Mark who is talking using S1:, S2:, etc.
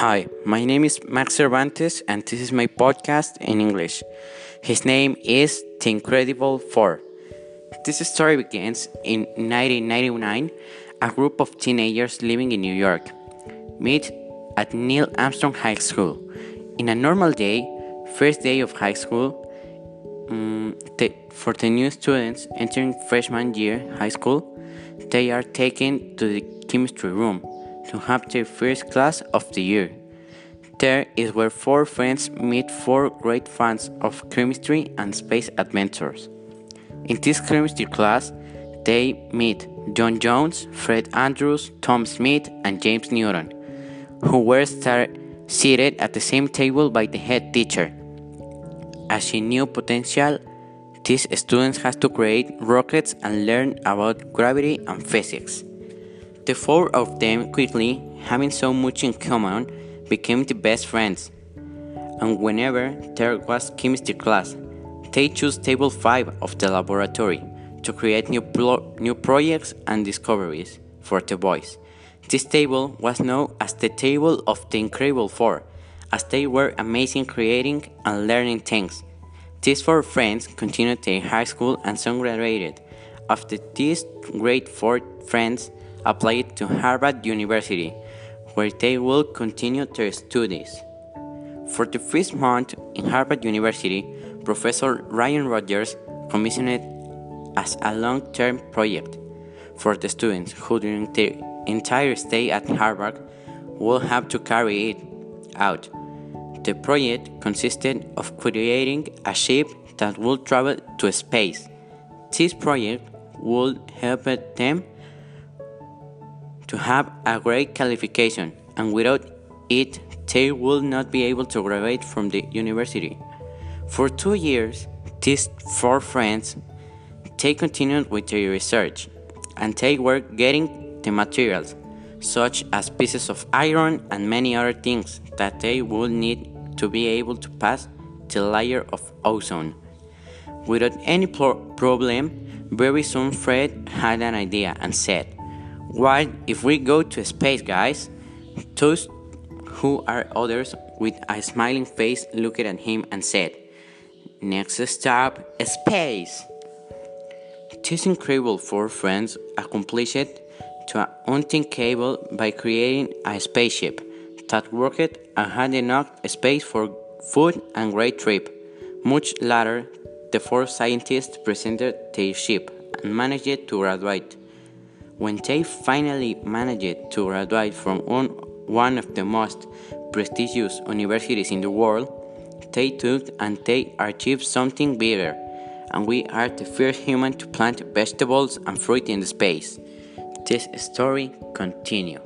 S1: Hi, my name is Max Cervantes, and this is my podcast in English. His name is The Incredible Four. This story begins in 1999. A group of teenagers living in New York meet at Neil Armstrong High School. In a normal day, first day of high school, um, the, for the new students entering freshman year high school, they are taken to the chemistry room to have their first class of the year. There is where four friends meet four great fans of chemistry and space adventures. In this chemistry class, they meet John Jones, Fred Andrews, Tom Smith, and James Newton, who were seated at the same table by the head teacher. As she knew potential, these students had to create rockets and learn about gravity and physics. The four of them quickly, having so much in common, became the best friends. And whenever there was chemistry class, they chose table 5 of the laboratory to create new, new projects and discoveries for the boys. This table was known as the Table of the Incredible Four, as they were amazing creating and learning things. These four friends continued their high school and soon graduated. After these great four friends, applied to Harvard University, where they will continue their studies. For the first month in Harvard University, Professor Ryan Rogers commissioned it as a long term project for the students who, during their entire stay at Harvard, will have to carry it out. The project consisted of creating a ship that would travel to space. This project would help them to have a great qualification, and without it, they would not be able to graduate from the university. For two years, these four friends, they continued with their research, and they were getting the materials, such as pieces of iron and many other things that they would need to be able to pass the layer of ozone. Without any problem, very soon Fred had an idea and said, what if we go to space, guys? Those who are others with a smiling face looked at him and said, Next stop, space. These incredible four friends accomplished to unthinkable by creating a spaceship that worked and had enough space for food and great trip. Much later, the four scientists presented their ship and managed to graduate. When they finally managed to graduate from one of the most prestigious universities in the world, they took and they achieved something bigger, and we are the first human to plant vegetables and fruit in space. This story continues.